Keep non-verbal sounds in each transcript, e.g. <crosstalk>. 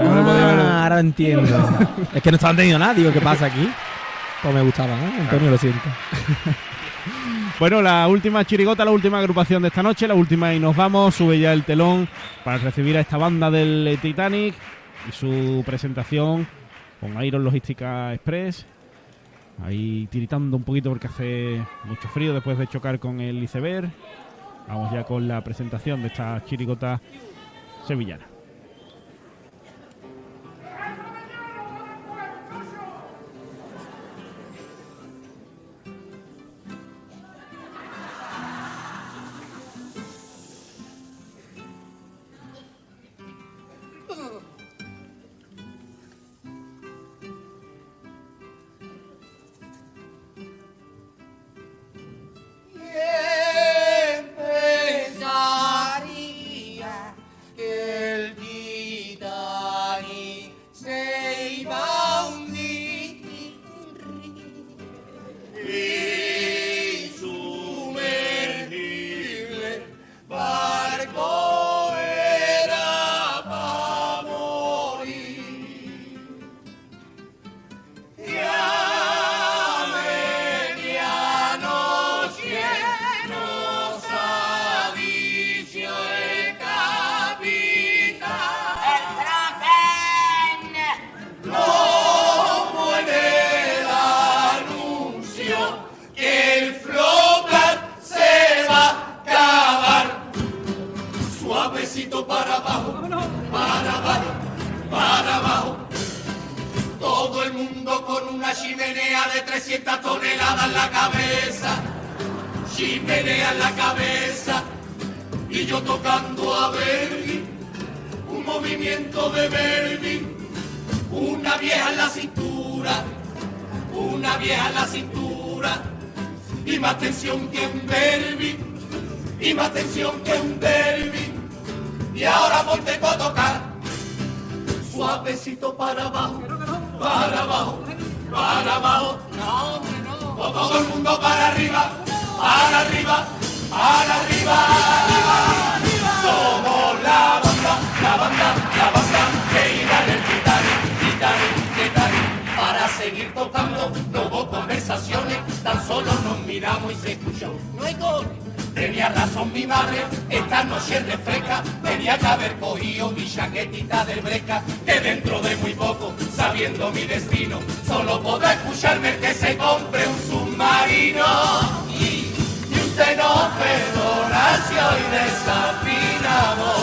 Ah, ahora entiendo. es que no estaban teniendo nada, digo, ¿qué pasa aquí? Pues me gustaba, ¿eh? Antonio, lo siento. <laughs> Bueno, la última chirigota, la última agrupación de esta noche, la última y nos vamos. Sube ya el telón para recibir a esta banda del Titanic y su presentación con Iron Logística Express. Ahí tiritando un poquito porque hace mucho frío después de chocar con el iceberg. Vamos ya con la presentación de esta chirigota sevillana. cabecito para abajo, para abajo, para abajo. No, no. Todo el mundo para arriba, para arriba, para arriba. arriba. Somos la banda, la banda, la banda que irá en el gitano, gitano. Para seguir tocando, no hubo conversaciones, tan solo nos miramos y se escuchó. No hay gol. Tenía razón mi madre, esta noche refresca, tenía que haber cogido mi chaquetita de breca, que dentro de muy poco, sabiendo mi destino, solo podrá escucharme el que se compre un submarino. Y, y usted no perdona si hoy desafinamos,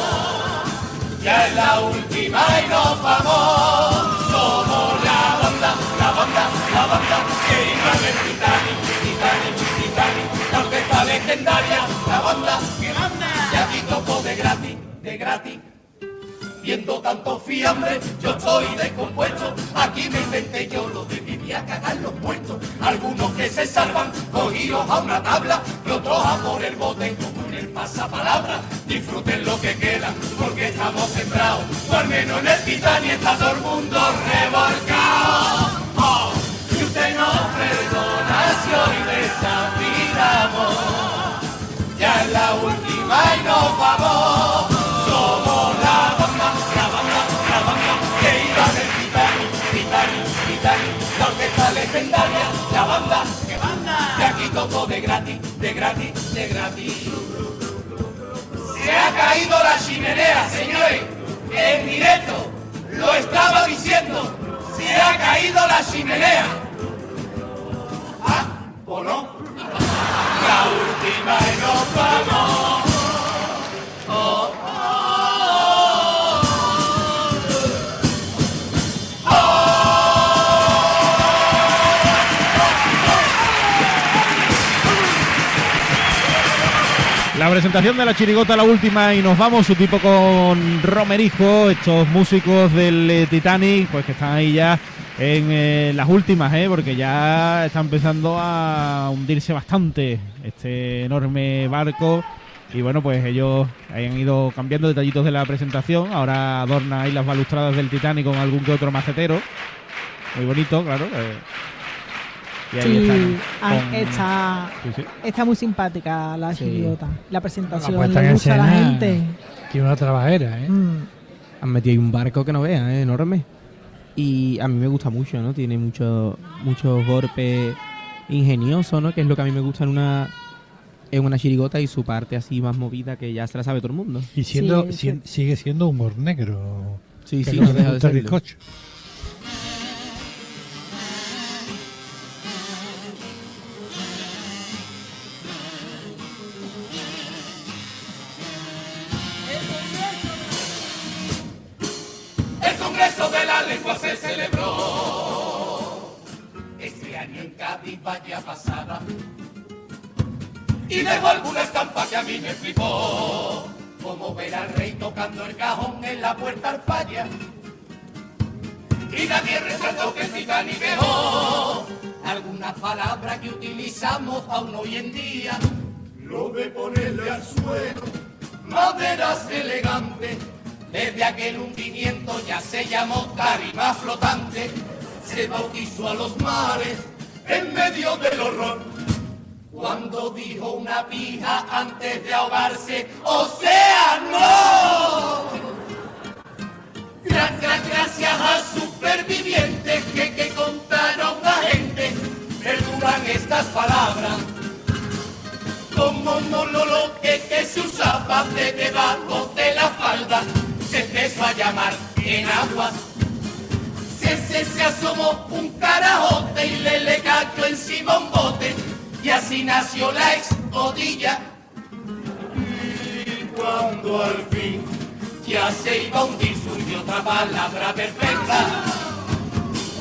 ya es la última y nos vamos. tanto fiambre, yo estoy descompuesto, aquí me inventé yo lo de vivir a cagar los puertos, algunos que se salvan, cogidos a una tabla, y otros a por el bote, como en el pasapalabra, disfruten lo que queda, porque estamos sembrados, o al menos en el Titán y está todo el mundo rebarcado. Y usted no perdona si hoy ya es la última y nos vamos. legendaria, la banda, que banda, que aquí tocó de gratis, de gratis, de gratis. Se ha caído la chimenea, señores, en directo, lo estaba diciendo, se ha caído la chimenea. Ah, o no. La última y nos vamos. La presentación de la chirigota, la última, y nos vamos. Su tipo con Romerijo, estos músicos del eh, Titanic, pues que están ahí ya en eh, las últimas, ¿eh? porque ya está empezando a hundirse bastante este enorme barco. Y bueno, pues ellos han ido cambiando detallitos de la presentación. Ahora adorna ahí las balustradas del Titanic con algún que otro macetero. Muy bonito, claro. Sí, ah, está, está muy simpática la idiota. La presentación la, pues le gusta a la gente. Que una trabajera, ¿eh? Mm. Han metido ahí un barco que no vea ¿eh? enorme. Y a mí me gusta mucho, ¿no? Tiene mucho muchos golpes ingeniosos, ¿no? Que es lo que a mí me gusta en una en una chirigota y su parte así más movida que ya se la sabe todo el mundo. Y siendo, sí, sigue siendo humor negro. Sí, sí, no deja de ser. Vaya pasada y dejó alguna estampa que a mí me flipó. Como ver al rey tocando el cajón en la puerta al falla. Y nadie resaltó que el Titanic dejó algunas palabras que utilizamos aún hoy en día. Lo de ponerle al suelo maderas elegantes. Desde aquel hundimiento ya se llamó tarima flotante. Se bautizó a los mares en medio del horror cuando dijo una pija antes de ahogarse, ¡Océano! Gracias a supervivientes que, que contaron a gente, perduran estas palabras. Como monólogo que, que se usaba de debajo de la falda, se empezó a llamar en aguas. Se, se, se asomó un carajote y le le cayó encima un bote y así nació la escotilla. Y cuando al fin ya se iba a hundir, surgió otra palabra perfecta.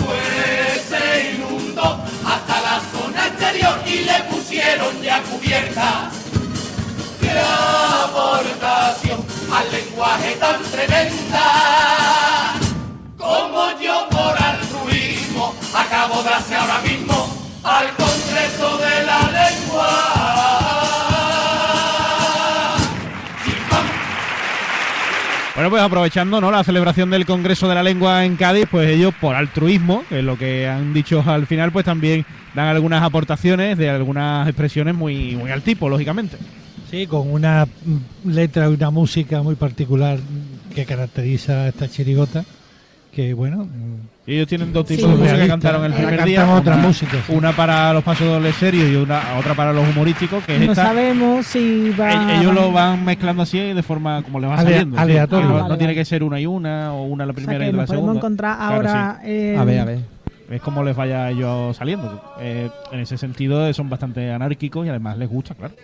Pues se inundó hasta la zona exterior y le pusieron ya cubierta. ¡Qué aportación al lenguaje tan tremenda! Acabo de hacer ahora mismo al Congreso de la Lengua. Bueno, pues aprovechando ¿no? la celebración del Congreso de la Lengua en Cádiz, pues ellos por altruismo, que es lo que han dicho al final, pues también dan algunas aportaciones de algunas expresiones muy, muy al tipo, lógicamente. Sí, con una letra y una música muy particular que caracteriza a esta chirigota, que bueno, ellos tienen dos tipos de música que cantaron el primer día. Otras músicas. Una para los pasos dobles serios y una otra para los humorísticos. Que no sabemos si va. Ellos lo van mezclando así de forma como le va saliendo. Aleatorio. no, tiene que ser una y una o una la primera y la segunda. podemos encontrar ahora. a ver, a ver. Es como les vaya ellos saliendo. Eh, en ese sentido son bastante anárquicos y además les gusta, claro.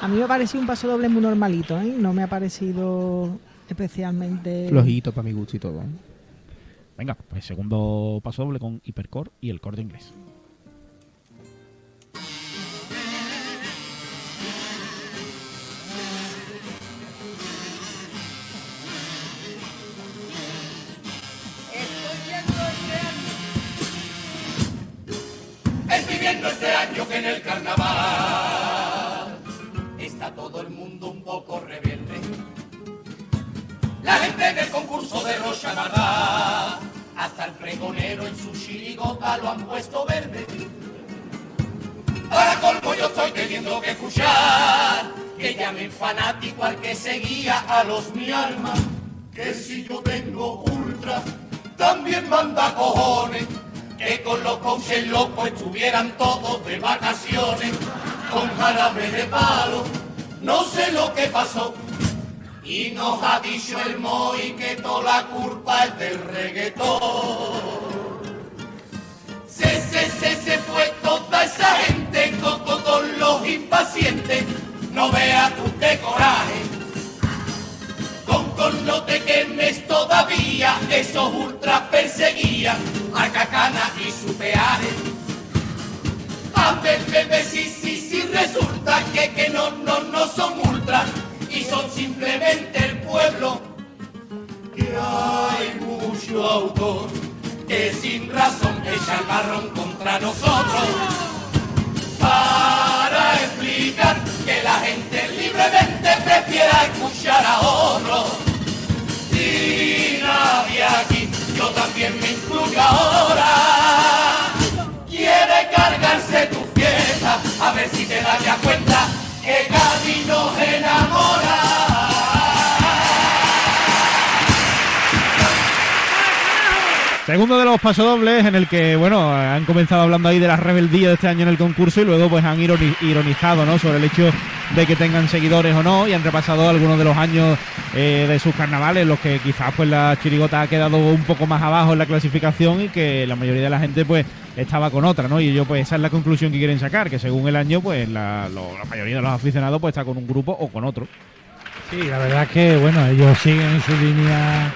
A mí me ha parecido un paso doble muy normalito, ¿eh? No me ha parecido especialmente... Flojito para mi gusto y todo. Venga, pues segundo paso doble con hipercore y el core de inglés. Llamen fanático al que seguía a los mi alma. Que si yo tengo ultra, también manda cojones. Que con los coaches locos estuvieran todos de vacaciones, con jarabe de palo. No sé lo que pasó, y nos ha dicho el Moy que toda la culpa es del reggaetón. Se, se, se, se fue toda esa gente con, con, los impacientes. No veas tú de coraje. Con, con no te quemes todavía, esos ultras perseguían a Cacana y su peaje. A ver, bebé, si, si, si resulta que, que no, no, no son ultras y son simplemente el pueblo. Que hay mucho autor que sin razón echa el marrón contra nosotros también me incluyo ahora, quiere cargarse tu fiesta, a ver si te das cuenta que Cádiz nos enamora. Segundo de los pasodobles en el que, bueno, han comenzado hablando ahí de la rebeldía de este año en el concurso y luego pues han ironi- ironizado, ¿no? Sobre el hecho de que tengan seguidores o no y han repasado algunos de los años eh, de sus carnavales, los que quizás pues la chirigota ha quedado un poco más abajo en la clasificación y que la mayoría de la gente pues estaba con otra, ¿no? Y ellos pues esa es la conclusión que quieren sacar, que según el año pues la mayoría de los aficionados pues está con un grupo o con otro. Sí, la verdad es que bueno, ellos siguen en su línea,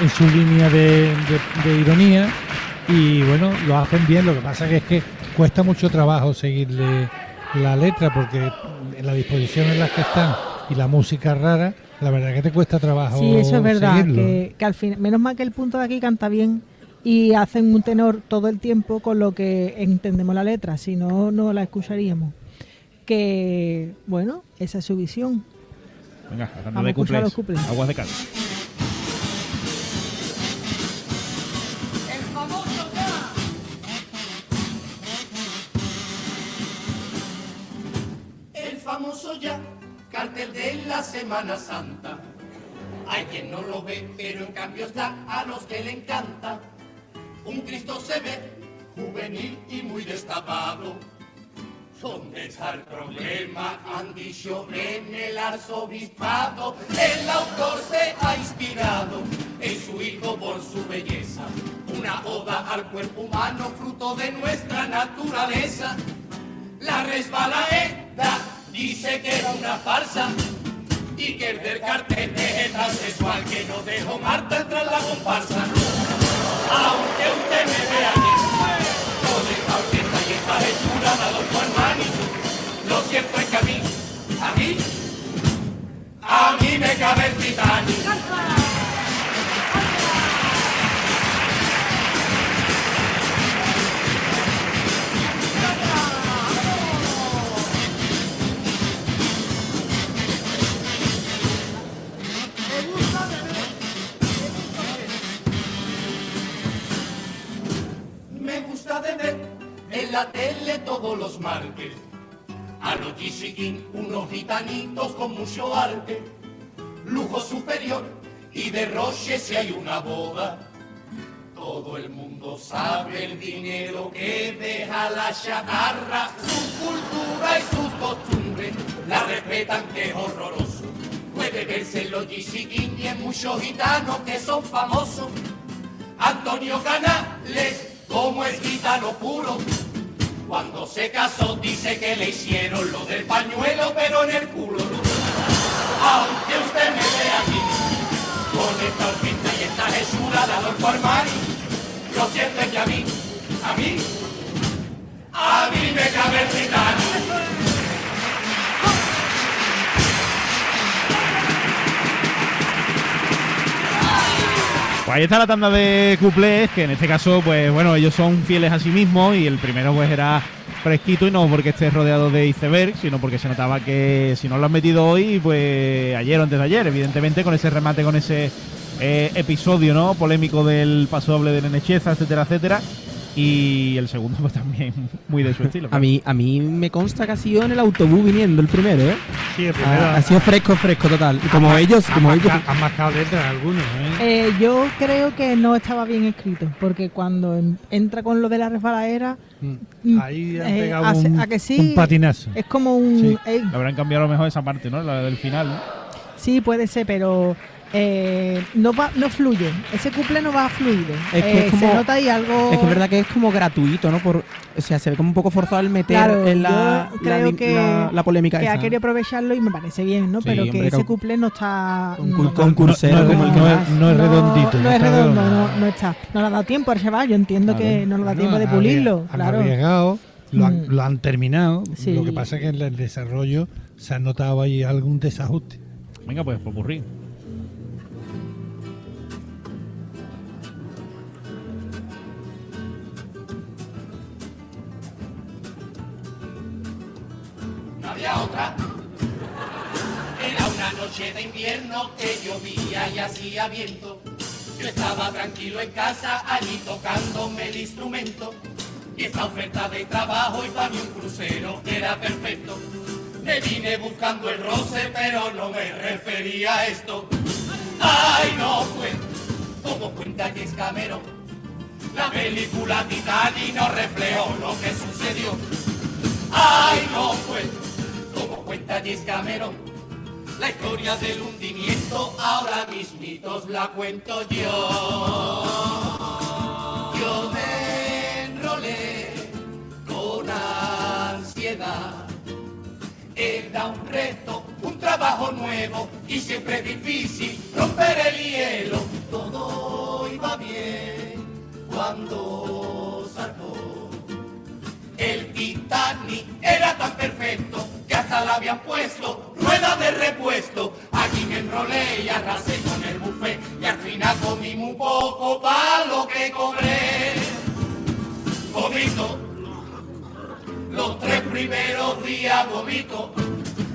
en su línea de, de- de ironía y bueno, lo hacen bien. Lo que pasa que es que cuesta mucho trabajo seguirle la letra porque en la disposición en la que están y la música rara, la verdad que te cuesta trabajo. Sí, eso es verdad. Que, que al fin, menos mal que el punto de aquí canta bien y hacen un tenor todo el tiempo con lo que entendemos la letra, si no, no la escucharíamos. Que, bueno, esa es su visión. Venga, de a escuchar los cuplés, cuplés. aguas de cal. Famoso ya, cartel de la Semana Santa. Hay quien no lo ve, pero en cambio está a los que le encanta. Un Cristo se ve, juvenil y muy destapado. ¿Dónde está el problema? Han dicho en el arzobispado. El autor se ha inspirado en su hijo por su belleza. Una oda al cuerpo humano, fruto de nuestra naturaleza. La resbalaeda dice que era una farsa y que el del cartel es transexual que no dejó Marta entrar en la comparsa. Aunque usted me vea gitanitos con mucho arte, lujo superior y derroche si hay una boda. Todo el mundo sabe el dinero que deja la chatarra, su cultura y sus costumbres la respetan que es horroroso. Puede verse en los y en muchos gitanos que son famosos. Antonio Canales, como es gitano puro. Cuando se casó dice que le hicieron lo del pañuelo, pero en el culo. Aunque usted me vea aquí, con esta orquesta y esta hechura de Adolfo Armani, lo cierto es que a mí, a mí, a mí me cabe el. Pues ahí está la tanda de cuplés, que en este caso, pues bueno, ellos son fieles a sí mismos y el primero pues era fresquito y no porque esté rodeado de iceberg, sino porque se notaba que si no lo han metido hoy, pues ayer o antes de ayer, evidentemente con ese remate, con ese eh, episodio, ¿no? Polémico del paso doble de Nenecheza, etcétera, etcétera. Y el segundo <laughs> pues también muy de su estilo. A mí, a mí me consta que ha sido en el autobús viniendo el primero, ¿eh? Sí, el primero. Ha, ha sido fresco, fresco total. Y como ellos, como ellos. Han marcado letras algunos, ¿eh? Eh, yo creo que no estaba bien escrito, porque cuando en- entra con lo de la resbaladera, mm, Ahí han eh, pegado hace- un, ¿a que sí? un patinazo. es como un... Sí. eh, habrán cambiado a lo mejor esa parte, ¿no? La del final, ¿no? sí, puede ser, pero eh, no va, no fluye. Ese couple no va fluido. Es que Eh, es como- se nota ahí algo... Es que es verdad que es como gratuito, ¿no? Por, o sea, se ve como un poco forzado el meter Claro, en la, yo creo que, la, la polémica que esa. ha querido aprovecharlo y me parece bien, ¿no? Sí, pero que ese couple no está... con- no- no, como el que no más. es- no es redondito. No, es está redondo, no, no está. No le ha dado tiempo al chaval, yo entiendo Claro. que no le da tiempo de pulirlo, claro. Arriesgado, lo han, Mm. lo han terminado. Sí. Lo que pasa es que en el desarrollo se ha notado ahí algún desajuste. Venga, pues popurrí. no noche de invierno que llovía y hacía viento. Yo estaba tranquilo en casa, allí tocándome el instrumento. Y esta oferta de trabajo y para mí un crucero era perfecto. Me vine buscando el roce, pero no me refería a esto. Ay, no fue como cuenta que es Cameron. La película Titanic no reflejó lo que sucedió. Ay, no fue como cuenta James Cameron. La historia del hundimiento ahora mismitos la cuento yo. Yo me enrolé con ansiedad. Era un reto, un trabajo nuevo y siempre difícil romper el hielo. Todo iba bien cuando zarpó. El Titanic era tan perfecto que hasta le habían puesto rueda de repuesto. Allí me enrolé y arrasé con el buffet y al final comí muy poco para lo que cobré. Vomito, los tres primeros días vomito,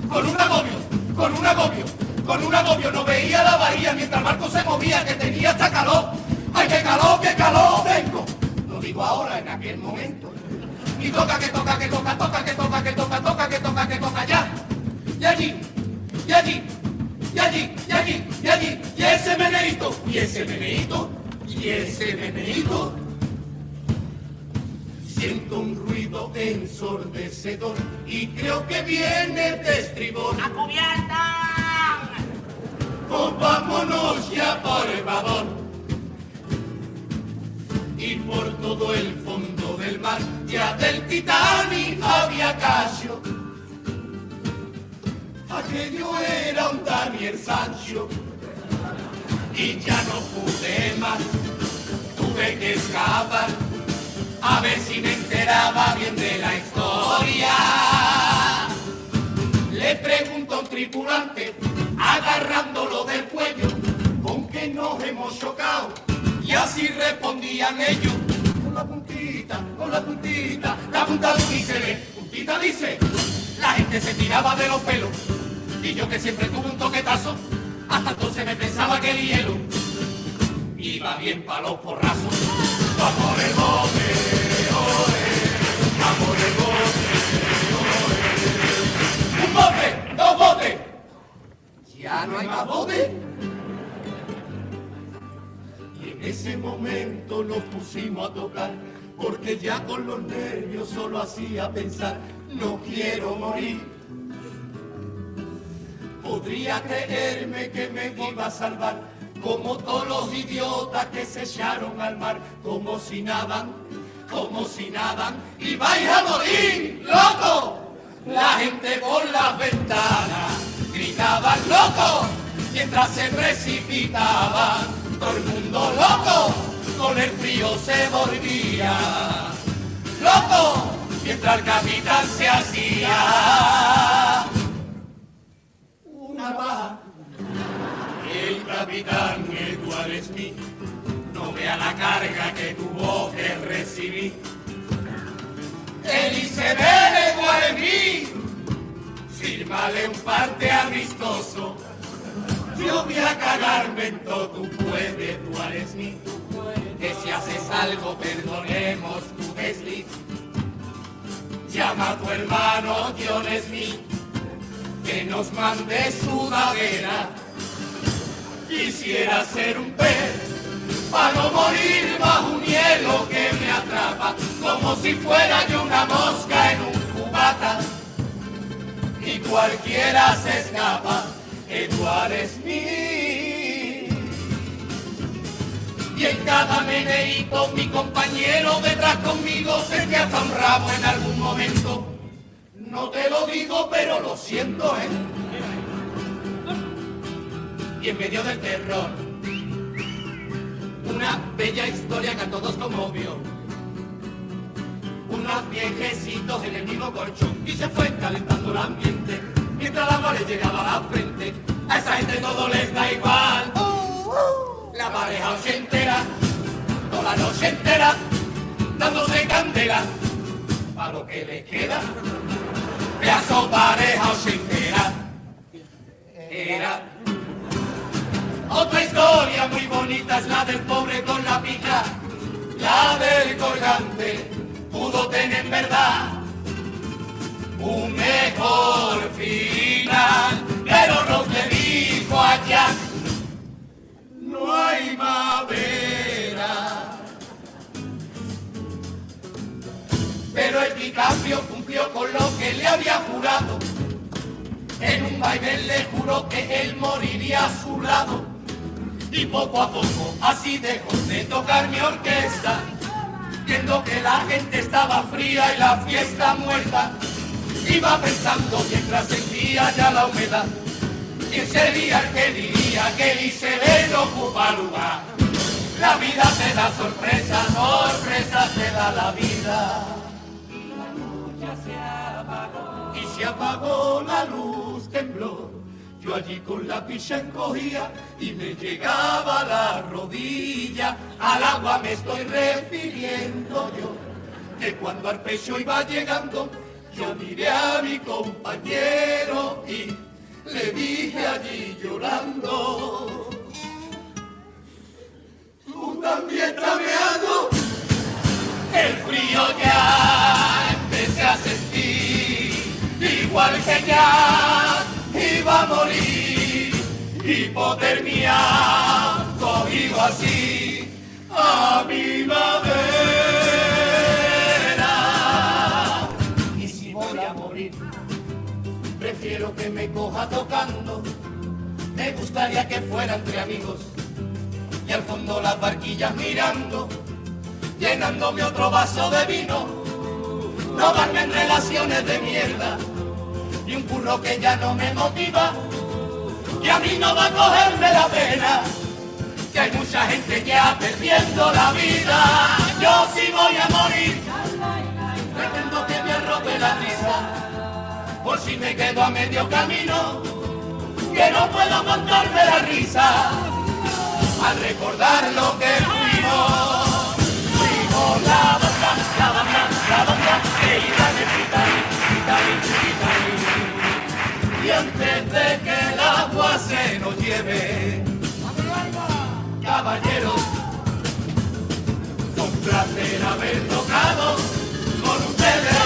con un agobio, con un agobio, con un agobio. No veía la bahía mientras el barco se movía, que tenía hasta calor. ¡Ay, qué calor, qué calor tengo! Lo digo ahora, en aquel momento. Y toca, que toca, que toca, toca, que toca, que toca, toca, que toca, que toca, ya. Y allí, y allí, y allí, y allí, y allí, y ese meneíto, y ese meneíto, y ese meneíto. Siento un ruido ensordecedor y creo que viene de estribor. ¡A cubierta! Pues vámonos ya, por favor. Y por todo el fondo del mar, ya del Titanic había callo. Aquello era un Daniel Sancho. Y ya no pude más, tuve que escapar a ver si me enteraba bien de la historia. Le pregunto un tripulante, agarrándolo del cuello, ¿con qué nos hemos chocado? Y así respondían ellos, con la puntita, con la puntita, la punta dice, puntita dice, la gente se tiraba de los pelos, yo que siempre tuve un toquetazo, hasta entonces me pensaba que el hielo iba bien para los porrazos. Va por el bote, oe, va por el bote. Un bote, dos botes. Ya no hay más bote. Y en ese momento nos pusimos a tocar, porque ya con los nervios solo hacía pensar, no quiero morir. Podría creerme que me iba a salvar, como todos los idiotas que se echaron al mar, como si nadan, como si nadan, y vais a morir, loco. La gente por las ventanas gritaban loco, mientras se precipitaban, todo el mundo loco, con el frío se volvía, loco, mientras el capitán se hacía El capitán Edward Smith no vea la carga que tuvo que recibir. El iceberg Edward Smith, fírmale un parte amistoso. Yo voy a cagarme en todo tu pueblo, Edward Smith. Que si haces algo, perdonemos tu desliz. Llama a tu hermano John Smith que nos mande sudadera. Quisiera ser un pez para no morir bajo un hielo que me atrapa, como si fuera yo una mosca en un cubata. Y cualquiera se escapa, Eduard Smith. Y en cada meneíto mi compañero detrás conmigo se te hasta un rabo en algún momento. No te lo digo, pero lo siento, ¿eh? Y en medio del terror, una bella historia que a todos conmovió. Unos viejecitos en el mismo colchón y se fue calentando el ambiente. Mientras la les llegaba a la frente, a esa gente todo les da igual. La pareja ochentera, toda la noche entera, dándose candela, para lo que les queda pedazo pareja ochentera. Era otra historia muy bonita es la del pobre con la pija, la del colgante pudo tener en verdad un mejor final, pero nos le dijo allá, le había jurado. En un baile le juró que él moriría a su lado. Y poco a poco así dejó de tocar mi orquesta. Viendo que la gente estaba fría y la fiesta muerta. Iba pensando mientras sentía ya la humedad. ¿Quién sería el que diría que el iceberg ocupa lugar? La vida te da sorpresa, sorpresa te da la vida. Apagó la luz, tembló. Yo allí con la picha encogía y me llegaba la rodilla. Al agua me estoy refiriendo yo. Que cuando al pecho iba llegando, yo miré a mi compañero y le dije allí llorando. Tú también estás meando. El frío ya igual que iba a morir. Hipotermia cogido así a mi madera. Y si voy a morir, prefiero que me coja tocando. Me gustaría que fuera entre amigos y al fondo las barquillas mirando, llenándome otro vaso de vino, no darme en relaciones de mierda, y un curro que ya no me motiva, que a mí no va a cogerme la pena, que hay mucha gente ya perdiendo la vida, yo sí voy a morir, pretendo que me arrope la risa, por si me quedo a medio camino, que no puedo aguantarme la risa al recordar lo que fuimos. Fuimos la banda, la banda, la banda que iba de Titanic, Titanic. Y antes de que el agua se nos lleve, caballeros, un placer haber tocado con ustedes.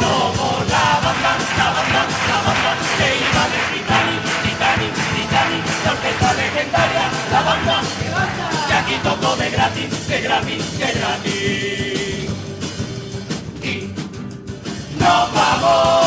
Somos la banda, la banda, la banda que iba de Titanic, Titanic, Titanic, la orquesta legendaria, la banda, que aquí tocó de gratis, de gratis, de gratis. Y nos vamos.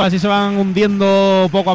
Así se van hundiendo poco a poco.